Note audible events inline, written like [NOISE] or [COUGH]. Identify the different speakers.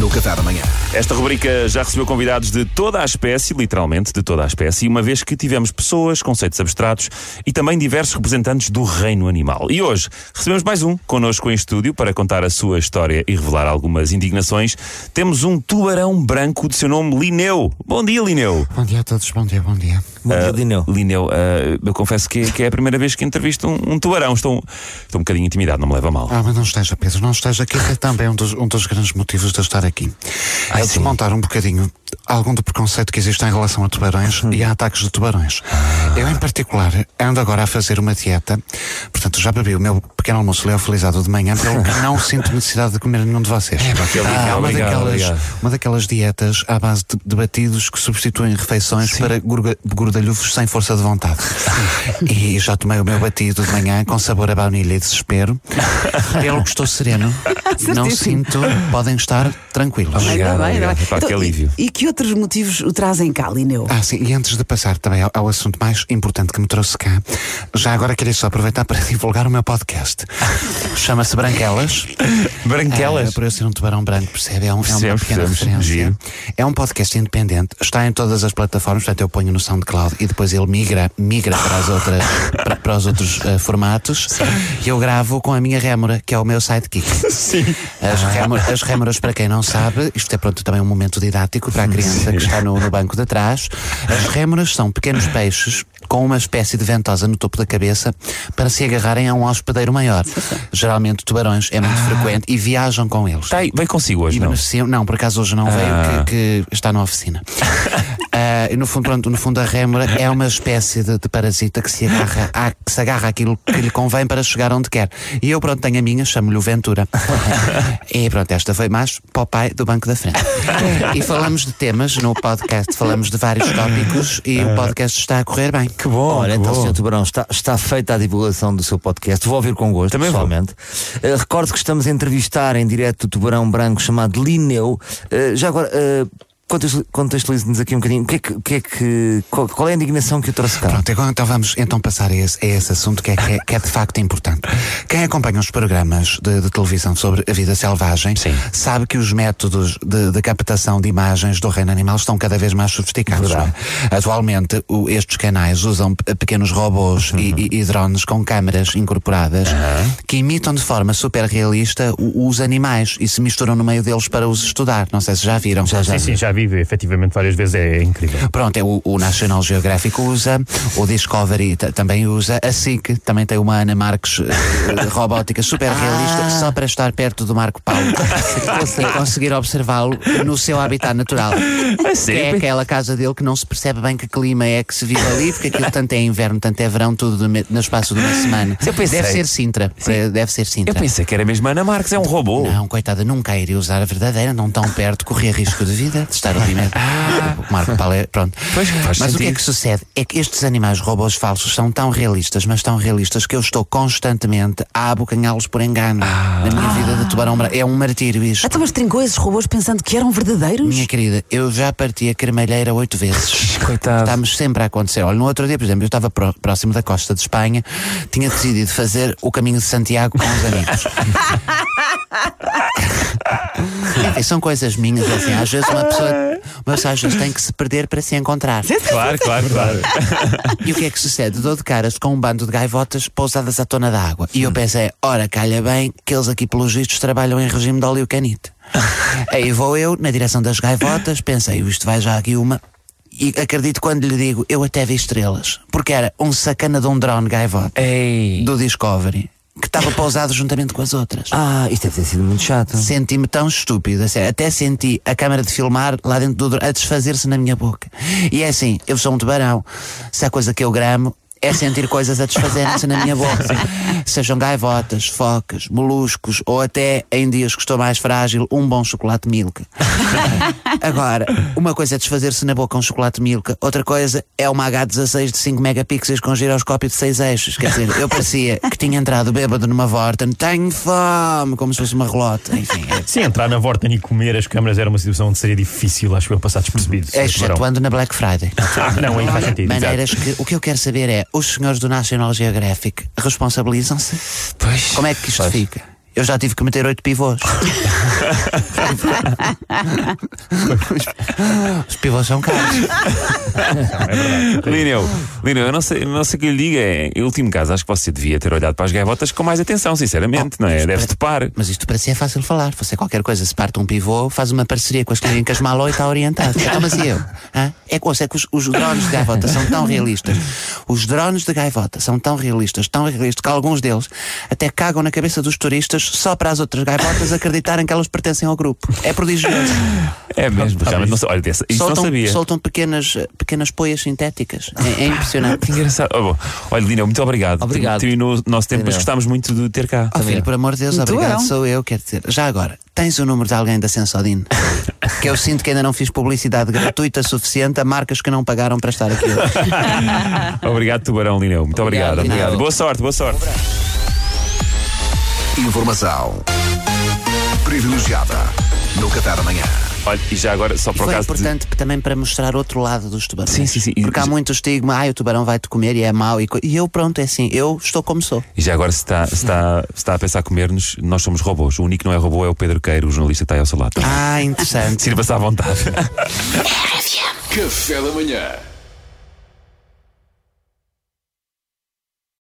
Speaker 1: no Café da Manhã.
Speaker 2: Esta rubrica já recebeu convidados de toda a espécie, literalmente de toda a espécie, uma vez que tivemos pessoas, conceitos abstratos e também diversos representantes do reino animal. E hoje recebemos mais um connosco em estúdio para contar a sua história e revelar algumas indignações. Temos um tubarão branco de seu nome Lineu. Bom dia, Lineu.
Speaker 3: Bom dia a todos, bom dia, bom dia.
Speaker 4: Bom dia, Lineu.
Speaker 2: Lineu, ah, eu confesso que, que é a primeira vez que entrevisto um, um tubarão. Estou, estou um bocadinho intimidado, não me leva a mal.
Speaker 3: Ah, mas não esteja, Pedro, não esteja, que é também um dos, um dos grandes motivos de eu aqui. é desmontar um bocadinho algum do preconceito que existe em relação a tubarões e a ataques de tubarões. Eu, em particular, ando agora a fazer uma dieta, portanto, já bebi o meu pequeno almoço leofilizado de manhã, pelo que [LAUGHS] não sinto necessidade de comer nenhum de vocês.
Speaker 2: É,
Speaker 3: Ah, uma,
Speaker 2: obrigado,
Speaker 3: daquelas,
Speaker 2: obrigado.
Speaker 3: uma daquelas dietas à base de, de batidos que substituem refeições para gurga- gordalhufos sem força de vontade. E já tomei o meu batido de manhã com sabor a baunilha e desespero. [LAUGHS] Pelo que estou sereno, [LAUGHS] não sinto, podem estar tranquilos.
Speaker 2: Obrigado,
Speaker 5: bem,
Speaker 2: obrigado.
Speaker 5: bem.
Speaker 2: Que
Speaker 5: Então,
Speaker 2: alívio.
Speaker 5: E, e que outros motivos o trazem cá, Lineu?
Speaker 3: Ah, sim, e antes de passar também ao, ao assunto mais importante que me trouxe cá, já agora queria só aproveitar para [LAUGHS] divulgar o meu podcast. [LAUGHS] Chama-se Branquelas.
Speaker 2: Branquelas?
Speaker 3: Ah, por eu ser um tubarão branco, percebe? É, um- é uma pequena
Speaker 2: percebemos.
Speaker 3: referência. É um podcast independente, está em todas as plataformas, portanto eu ponho no SoundCloud e depois ele migra, migra para, as outras, [LAUGHS] para, para os outros ah, formatos e eu gravo com a minha rémora, que é o meu sidekick.
Speaker 2: Sim.
Speaker 3: As, rémor- as rémoras, para quem não sabe, isto é pronto também um momento didático para a criança que está no, no banco de trás. As rémoras são pequenos peixes com uma espécie de ventosa no topo da cabeça para se agarrarem a um hospedeiro maior. Geralmente tubarões é muito frequente e viajam com eles.
Speaker 2: Tá aí, vem consigo hoje,
Speaker 3: E
Speaker 2: não?
Speaker 3: não, por acaso hoje não
Speaker 2: Ah.
Speaker 3: veio, que, que está na oficina. [LAUGHS] Ah, e no fundo, pronto, no fundo a rémora é uma espécie de, de parasita que se agarra à, que se agarra àquilo que lhe convém para chegar onde quer. E eu pronto tenho a minha, chamo-lhe o Ventura. e pronto, esta foi mais para o pai do banco da frente. e falamos de temas no podcast, falamos de vários tópicos e o podcast está a correr bem.
Speaker 2: Que bom,
Speaker 4: Olha,
Speaker 2: que
Speaker 4: então,
Speaker 2: bom.
Speaker 4: Sr. Tubarão, está, está feita a divulgação do seu podcast. Vou ouvir com gosto,
Speaker 2: Também vou.
Speaker 4: pessoalmente. Eh, recordo que estamos a entrevistar em direto o Tubarão Branco chamado Lineu. Eh, já agora, uh, contextualize-nos aqui um bocadinho. O que é que, que, é que qual, qual é a indignação que o trouxe cá?
Speaker 3: Pronto, agora então vamos então passar a esse, a esse assunto que é, que, é, que é de facto importante. Quem acompanha os programas de, de televisão sobre a vida selvagem
Speaker 2: Sim.
Speaker 3: sabe que os métodos de, de captação de imagens do reino animal estão cada vez mais sofisticados. É? Atualmente, o- estes canais usam pe- pequenos robôs e, e- e drones com câmaras incorporadas que imitam de forma super realista o- os animais e se misturam no meio deles para os estudar. Não sei se já viram. Já,
Speaker 6: Sim, sim, já vi efetivamente várias vezes, é, incrível.
Speaker 3: Pronto, é o, o National Geographic usa, o Discovery também usa, a SIC também tem uma Ana Marques eh, [LAUGHS] robótica super realista, só para estar perto do Marco Paulo [LAUGHS] e conseguir observá-lo no seu habitat natural. Que é aquela casa dele que não se percebe bem que clima é que se vive ali, porque aquilo tanto é inverno, tanto é verão, tudo no, espaço de uma semana.
Speaker 2: Eu pensei-
Speaker 3: Deve ser Sintra, para- deve ser
Speaker 2: Eu
Speaker 3: Sintra.
Speaker 2: pensei que era mesmo a Ana Marques, é um robô.
Speaker 3: Não, coitada, nunca iria usar a verdadeira, não tão perto, corria risco de vida, de estar ali mesmo. O Marco Paulo é, pronto.
Speaker 2: Pois,
Speaker 3: mas o que é
Speaker 2: sentido.
Speaker 3: que sucede? É que estes animais robôs falsos são tão realistas, mas tão realistas que eu estou constantemente a abocanhá-los por engano na minha vida de tubarão branco. É um martírio isto.
Speaker 5: Então, mas trincou esses robôs pensando que eram verdadeiros?
Speaker 3: Minha querida, eu já parti a cremalheira oito vezes. [LAUGHS]
Speaker 2: Coitado.
Speaker 3: Está-me sempre a acontecer. Olha, no outro dia, por exemplo, eu estava pró- próximo da costa de Espanha, tinha decidido fazer o caminho de Santiago com os amigos. [LAUGHS] Enfim, são coisas minhas, assim, às vezes uma pessoa, uma pessoa às vezes tem que se perder para se encontrar.
Speaker 2: Claro, claro, claro.
Speaker 3: E o que é que sucede? Dou de caras com um bando de gaivotas pousadas à tona da água. E eu pensei, ora, calha bem que eles aqui pelos vistos trabalham em regime de óleo canite. [LAUGHS] Aí vou eu, na direção das gaivotas, pensei, isto vai já aqui uma. E acredito quando lhe digo, eu até vi estrelas. Porque era um sacana de um drone gaivota
Speaker 2: Ei.
Speaker 3: do Discovery estava pousado juntamente com as outras.
Speaker 4: Ah, isto deve ter sido muito chato.
Speaker 3: Senti-me tão estúpido, a sério. até senti a câmara de filmar lá dentro do a desfazer-se na minha boca. E é assim, eu sou um tubarão. Se há coisa que eu gramo é sentir coisas a desfazerem-se na minha boca. [LAUGHS] Sejam gaivotas, focas, moluscos ou até, em dias que estou mais frágil, um bom chocolate milk. [LAUGHS] Agora, uma coisa é desfazer-se na boca um chocolate milk, outra coisa é uma H16 de 5 megapixels com giroscópio de 6 eixos. Quer dizer, eu parecia que tinha entrado bêbado numa Vorten, tenho fome, como se fosse uma relota. Enfim, é
Speaker 6: Sim, entrar na Vorten e comer as câmaras era uma situação onde seria difícil, acho eu, passar despercebido. Tubarão.
Speaker 3: Excetuando na Black Friday.
Speaker 6: Ah, não, aí faz sentido. exato.
Speaker 3: Maneiras que o que eu quero saber é os senhores do National Geographic responsabilizam-se?
Speaker 2: Pois.
Speaker 3: Como é que isto fica? Eu já tive que meter oito pivôs. Os- [LAUGHS] Os pivôs são caros.
Speaker 2: Lineu, Lineu, eu não sei, não sei o que lhe diga. É, em último caso, acho que você devia ter olhado para as gaivotas com mais atenção, sinceramente, não é? Deve topar.
Speaker 3: Mas isto para si é fácil falar. Você qualquer coisa, se parte um pivô, faz uma parceria com as clínicas Maló e está orientado. [LAUGHS] Então, mas e eu? Hã? É é que os, os drones de gaivota são tão realistas. Os drones de gaivota são tão realistas, tão realistas, que alguns deles até cagam na cabeça dos turistas só para as outras gaivotas acreditarem que elas pertencem ao grupo. É prodigioso.
Speaker 2: É mesmo, realmente não. Olha, isso não
Speaker 3: soltam,
Speaker 2: sabia.
Speaker 3: soltam pequenas, pequenas poias sintéticas. É, é impressionante. [LAUGHS]
Speaker 2: Que engraçado. Oh, bom. Olha, Lineu, muito obrigado.
Speaker 4: Obrigado.
Speaker 2: Terminou o nosso tempo, mas gostámos muito de ter cá.
Speaker 3: Oh, filho, por amor de Deus,
Speaker 5: Muito
Speaker 3: obrigado,
Speaker 5: bom.
Speaker 3: sou eu, quer dizer. Já agora, tens o número de alguém da Sensodine? [LAUGHS] que eu sinto que ainda não fiz publicidade gratuita suficiente a marcas que não pagaram para estar aqui hoje. [LAUGHS]
Speaker 2: Obrigado, Tubarão Lineu. Muito obrigado.
Speaker 4: Obrigado,
Speaker 2: obrigado. Boa sorte, boa sorte.
Speaker 1: Informação privilegiada no Café da Manhã.
Speaker 2: Olha, e já agora, só
Speaker 3: E
Speaker 2: para o
Speaker 3: foi
Speaker 2: caso de.
Speaker 3: importante também para mostrar outro lado dos tubarões.
Speaker 2: Sim, sim, sim. E-
Speaker 3: Porque há muito estigma, ah, o tubarão vai-te comer e é mau. E, co- e eu, pronto, é assim, eu estou como sou.
Speaker 2: E já agora, se está, se está, se está a pensar comer-nos, nós somos robôs. O único que não é robô é o Pedro Queiro, o jornalista que está aí ao seu lado.
Speaker 3: Ah, interessante. [LAUGHS]
Speaker 2: Sirva-se à vontade. [LAUGHS]
Speaker 1: Café da Manhã.